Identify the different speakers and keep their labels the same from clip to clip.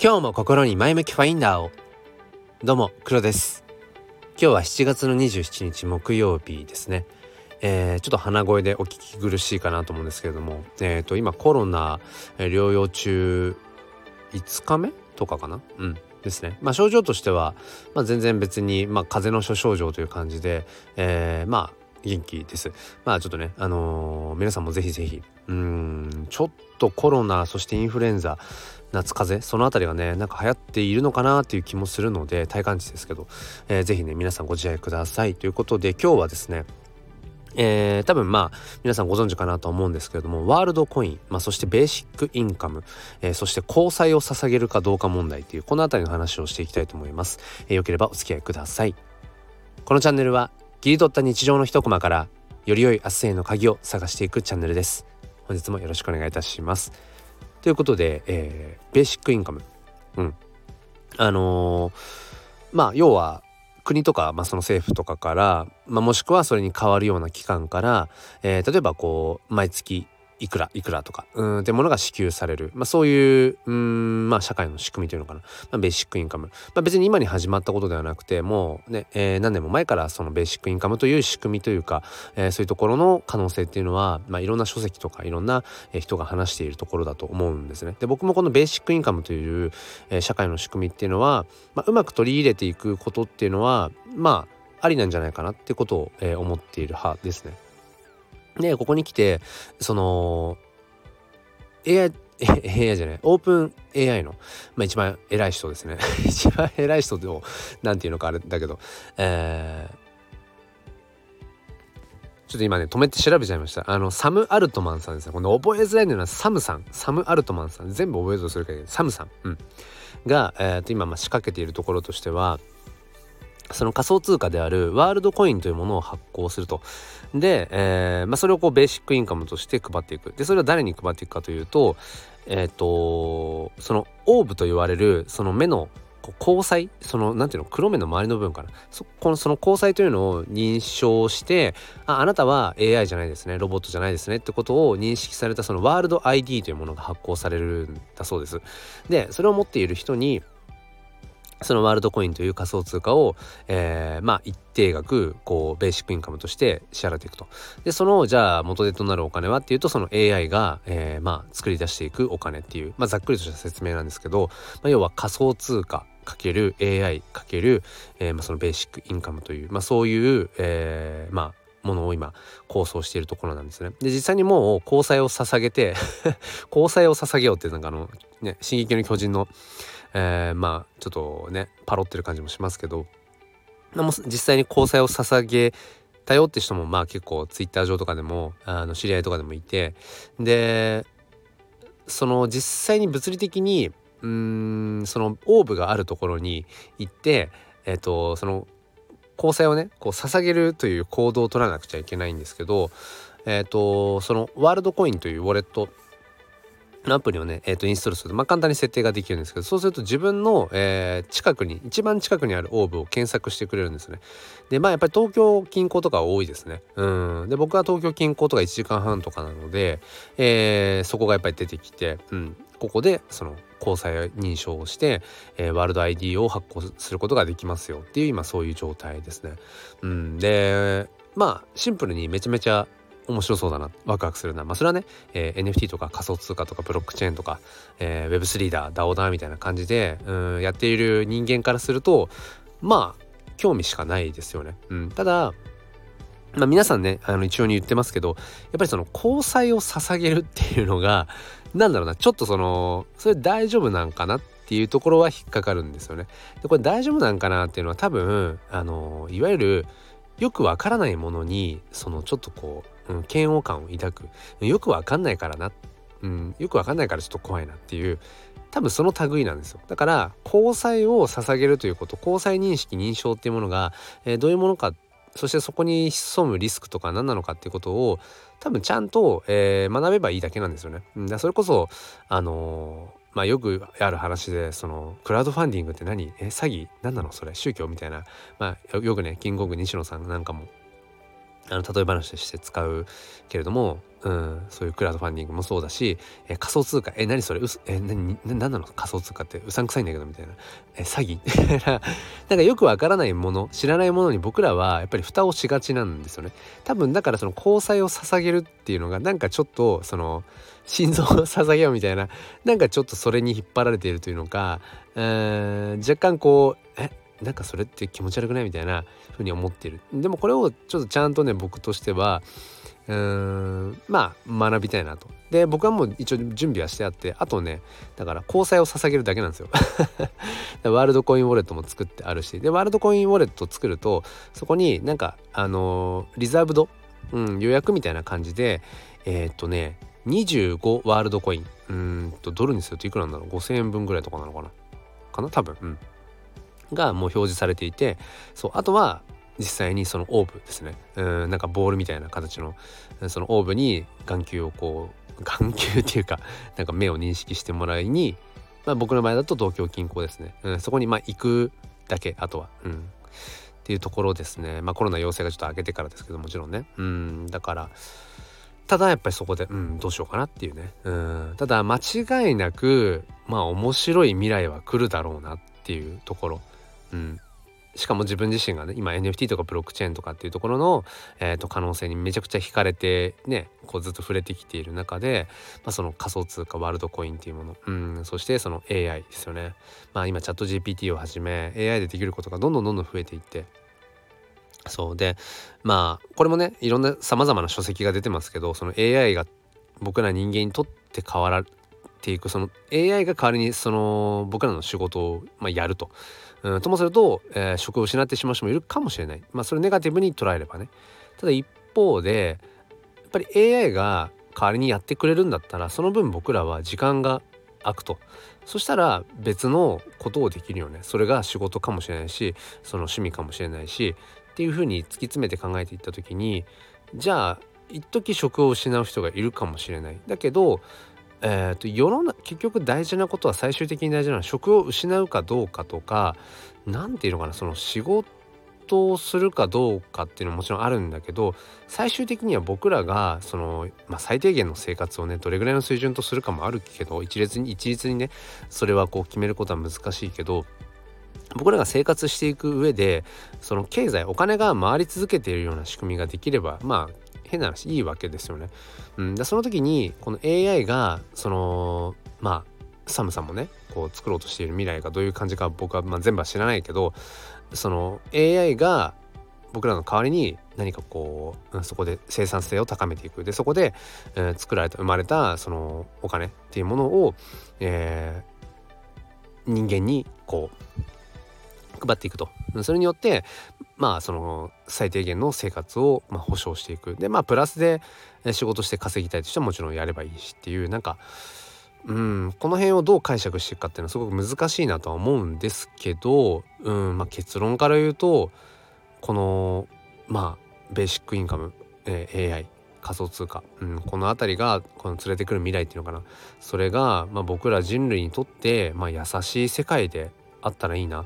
Speaker 1: 今日も心に前向きファインダーを。どうも黒です。今日は7月の27日木曜日ですね。えー、ちょっと鼻声でお聞き苦しいかなと思うんですけれども、えーと、今コロナ療養中5日目とかかな？うん。ですね。まあ症状としては、まあ、全然別に、まあ、風邪の諸症状という感じで、えー、まあ元気です。まあちょっとね、あのー、皆さんもぜひぜひ、うん、ちょっとコロナ、そしてインフルエンザ、夏風邪、その辺りがね、なんか流行っているのかなっていう気もするので、体感値ですけど、えー、ぜひね、皆さんご自愛ください。ということで、今日はですね、えー、多分まあ皆さんご存知かなと思うんですけれどもワールドコイン、まあ、そしてベーシックインカム、えー、そして交際を捧げるかどうか問題というこの辺りの話をしていきたいと思います、えー、よければお付き合いくださいこのチャンネルは切り取った日常の一コマからより良い明日への鍵を探していくチャンネルです。本日もよろしくお願いいたします。ということで、えー、ベーシックインカム。うん。あのー、まあ要は国とか、まあ、その政府とかから、まあ、もしくはそれに代わるような機関から、えー、例えばこう毎月いくらいくらとかうんってものが支給される、まあ、そういううんまあ社会の仕組みというのかな、まあ、ベーシックインカム、まあ、別に今に始まったことではなくてもうね、えー、何年も前からそのベーシックインカムという仕組みというか、えー、そういうところの可能性っていうのは、まあ、いろんな書籍とかいろんな人が話しているところだと思うんですね。で僕もこのベーシックインカムという、えー、社会の仕組みっていうのは、まあ、うまく取り入れていくことっていうのはまあありなんじゃないかなってことを、えー、思っている派ですね。でここに来てその AI AI じゃないオープン AI の、まあ、一番偉い人ですね。一番偉い人でも何て言うのかあれだけどえー、ちょっと今ね止めて調べちゃいました。あのサム・アルトマンさんですね。この覚えづらいのはサムさん。サム・アルトマンさん。全部覚えようとするからサムさん、うん、が、えー、と今まあ仕掛けているところとしてはその仮想通貨であるワールドコインというものを発行すると。で、えーまあ、それをこうベーシックインカムとして配っていく。で、それは誰に配っていくかというと、えっ、ー、と、そのオーブと言われるその目の交際そのなんていうの黒目の周りの部分かなそこのその交際というのを認証してああなたは AI じゃないですねロボットじゃないですねってことを認識されたそのワールド ID というものが発行されるんだそうですでそれを持っている人にそのワールドコインという仮想通貨を、えー、まあ一定額こうベーシックインカムとして支払っていくと。でそのじゃあ元手となるお金はっていうとその AI が、えー、まあ作り出していくお金っていう、まあ、ざっくりとした説明なんですけど、まあ、要は仮想通貨かける AI かける、えーまあ、そのベーシックインカムという、まあ、そういう、えー、まあものを今構想しているところなんですね。で実際にもう交際を捧げて 交際を捧げようっていうなんかあのね「進撃の巨人」のえー、まあちょっとねパロってる感じもしますけど実際に交際を捧げたよって人もまあ結構ツイッター上とかでもあの知り合いとかでもいてでその実際に物理的にうんそのオーブがあるところに行ってえっ、ー、とその交際をねこう捧げるという行動を取らなくちゃいけないんですけどえっ、ー、とそのワールドコインというウォレットアプリをね、えー、とインストールすると、まあ、簡単に設定ができるんですけどそうすると自分の、えー、近くに一番近くにあるオーブを検索してくれるんですね。でまあやっぱり東京近郊とか多いですね。うん。で僕は東京近郊とか1時間半とかなので、えー、そこがやっぱり出てきて、うん、ここでその交際認証をして、えー、ワールド ID を発行することができますよっていう今そういう状態ですね。うん、でまあシンプルにめちゃめちゃ面白そうだなワクワクするなまあそれはね、えー、NFT とか仮想通貨とかブロックチェーンとか、えー、Web3 だ DAO だみたいな感じでうんやっている人間からするとまあ興味しかないですよね。うん、ただまあ、皆さんねあの一応に言ってますけどやっぱりその交際を捧げるっていうのが何だろうなちょっとそのそれ大丈夫なんかなっていうところは引っかかるんですよね。でこれ大丈夫なんかなっていうのは多分あのいわゆるよくわからないものにそのちょっとこう、うん、嫌悪感を抱く。よくわかんないからな、うん、よくわかんないからちょっと怖いなっていう。多分その類なんですよ。だから交際を捧げるということ交際認識認証っていうものが、えー、どういうものかそしてそこに潜むリスクとか何なのかっていうことを多分ちゃんと、えー、学べばいいだけなんですよね。だそれこそあのーまあよくある話でそのクラウドファンディングって何？え詐欺？何なのそれ？宗教みたいな。まあよくねキングオブ西野さんなんかもあの例え話として使うけれども、うん、そういうクラウドファンディングもそうだし、え仮想通貨え何それ？うえ何何なの？仮想通貨ってうさんくさいんだけどみたいな。え詐欺？なんかよくわからないもの知らないものに僕らはやっぱり蓋をしがちなんですよね。多分だからその交際を捧げるっていうのがなんかちょっとその心臓を捧げようみたいななんかちょっとそれに引っ張られているというのか、えー、若干こうえ？なんかそれって気持ち悪くない？みたいなふうに思ってる。でもこれをちょっとちゃんとね僕としてはうーんまあ学びたいなと。で僕はもう一応準備はしてあってあとねだから交際を捧げるだけなんですよ。ワールドコインウォレットも作ってあるし。でワールドコインウォレット作るとそこになんかあのー、リザーブド、うん、予約みたいな感じでえー、っとね25ワールドコイン。うんとドルにするといくらなんだろう？5000円分ぐらいとかなのかな？かな？多分。うん。がもう表示されていてそうあとは実際にそのオーブですね。うんなんかボールみたいな形のそのオーブに眼球をこう眼球っていうかなんか目を認識してもらいに、まあ、僕の場合だと東京近郊ですね、うん、そこにまあ行くだけあとは、うん、っていうところですね。まあコロナ陽性がちょっと明けてからですけどもちろんね。うんだからただやっぱりそこでうんどうしようかなっていうね。うんただ間違いなくまあ面白い未来は来るだろうなっていうところ。うん、しかも自分自身がね今 NFT とかブロックチェーンとかっていうところの、えー、と可能性にめちゃくちゃ惹かれてねこうずっと触れてきている中で、まあ、その仮想通貨ワールドコインっていうもの、うん、そしてその AI ですよね。まあ今チャット GPT をはじめ AI でできることがどんどんどんどん増えていって。そう。でまあこれもねいろんなさまざまな書籍が出てますけどその AI が僕ら人間にとって変わっていくその AI が代わりにその僕らの仕事を、まあ、やると。うん、ともすると、えー、職を失ってしまう人もいるかもしれない。まあそれネガティブに捉えればね。ただ一方でやっぱり AI が代わりにやってくれるんだったらその分僕らは時間が空くと。そしたら別のことをできるよね。それが仕事かもしれないしその趣味かもしれないしっていうふうに突き詰めて考えていった時にじゃあ一時職を失う人がいるかもしれない。だけどえーと、世の中結局大事なことは最終的に大事なのは職を失うかどうかとか何て言うのかなその仕事をするかどうかっていうのももちろんあるんだけど最終的には僕らがその、まあ、最低限の生活をねどれぐらいの水準とするかもあるけど一律に一律にねそれはこう決めることは難しいけど僕らが生活していく上でその経済お金が回り続けているような仕組みができればまあ変な話いいわけですよね。うん、でその時にこの AI がそのまあサムさんもねこう作ろうとしている未来がどういう感じか僕は、まあ、全部は知らないけどその AI が僕らの代わりに何かこうそこで生産性を高めていくでそこで、えー、作られた生まれたそのお金っていうものを、えー、人間にこう配っていくと。それによってまあその最低限の生活をまあ保障していく。でまあプラスで仕事して稼ぎたいとしてはもちろんやればいいしっていうなんかうんこの辺をどう解釈していくかっていうのはすごく難しいなとは思うんですけど、うんまあ、結論から言うとこのまあベーシックインカム、えー、AI 仮想通貨、うん、この辺りがこの連れてくる未来っていうのかな。それが、まあ、僕ら人類にとって、まあ、優しい世界であったらいいな。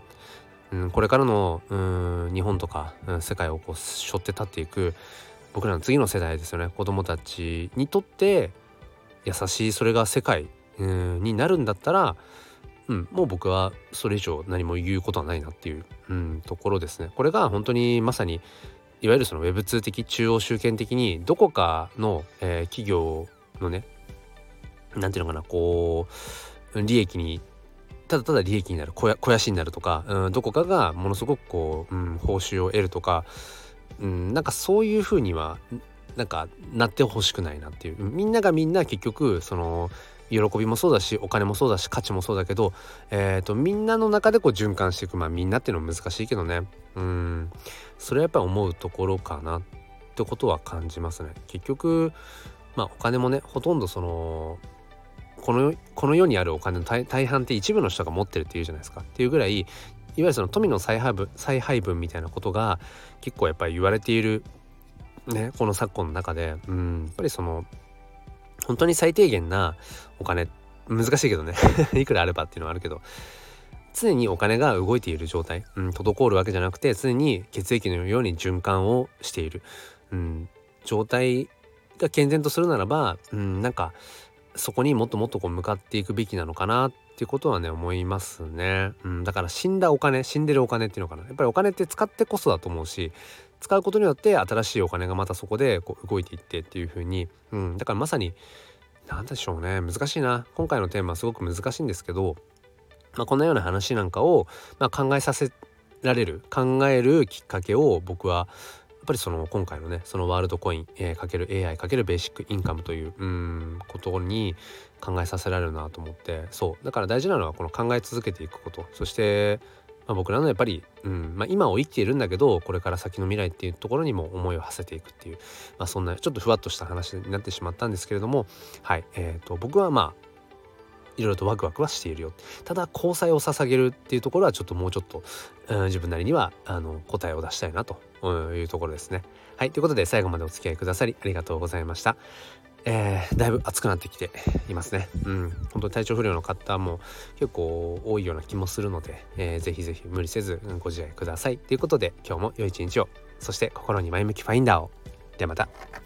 Speaker 1: うん、これからのうん日本とか、うん、世界をこう背負って立っていく僕らの次の世代ですよね子供たちにとって優しいそれが世界、うん、になるんだったら、うん、もう僕はそれ以上何も言うことはないなっていう、うん、ところですね。これが本当にまさにいわゆるその Web2 的中央集権的にどこかの、えー、企業のね何て言うのかなこう利益にただただ利益になる肥やしになるとか、うん、どこかがものすごくこう、うん、報酬を得るとか、うん、なんかそういうふうにはなんかなってほしくないなっていう。みんながみんな結局その喜びもそうだしお金もそうだし価値もそうだけど、えーと、みんなの中でこう循環していく。まあみんなっていうのは難しいけどね。うん。それはやっぱり思うところかなってことは感じますね。結局まあお金もねほとんどそのこのこの世にあるお金の大半って一部の人が持ってるっていうじゃないですか。っていうぐらいいわゆるその富の再配分再配分みたいなことが結構やっぱり言われているねこの昨今の中でうんやっぱりその本当に最低限なお金難しいけどね。いくらあればっていうのはあるけど常にお金が動いている状態、うん、滞るわけじゃなくて常に血液のように循環をしている、うん、状態が健全とするならば、うん、なんかそこにもっともっとこう向かっていくべきなのかなっていうことはね思いますね、うん、だから死んだお金死んでるお金っていうのかな。やっぱりお金って使ってこそだと思うし使うことによって新しいお金がまたそこでこう動いていってっていう風に、うん、だからまさに何でしょうね。難しいな。今回のテーマはすごく難しいんですけど、まあ、こんなような話なんかを、まあ、考えさせられる考えるきっかけを僕はっぱりその今回のねそのワールドコイン、えー、かける AI かけるベーシックインカムといううんことに考えさせられるなと思ってそう。だから大事なのはこの考え続けていくこと。そしてまあ、僕らのやっぱり、うんまあ、今を生きているんだけどこれから先の未来っていうところにも思いを馳せていくっていう、まあ、そんなちょっとふわっとした話になってしまったんですけれどもはい。えーと、僕はまあいろいろとワクワクはしているよ。ただ交際を捧げるっていうところはちょっともうちょっと、うん、自分なりにはあの答えを出したいなというところですね。はいということで最後までお付き合いくださりありがとうございました。えー、だいぶ暑くなってきていますね。うん。本当に体調不良の方も結構多いような気もするので、えー、ぜひぜひ無理せずご自愛ください。ということで今日も良い一日を、そして心に前向きファインダーを。ではまた。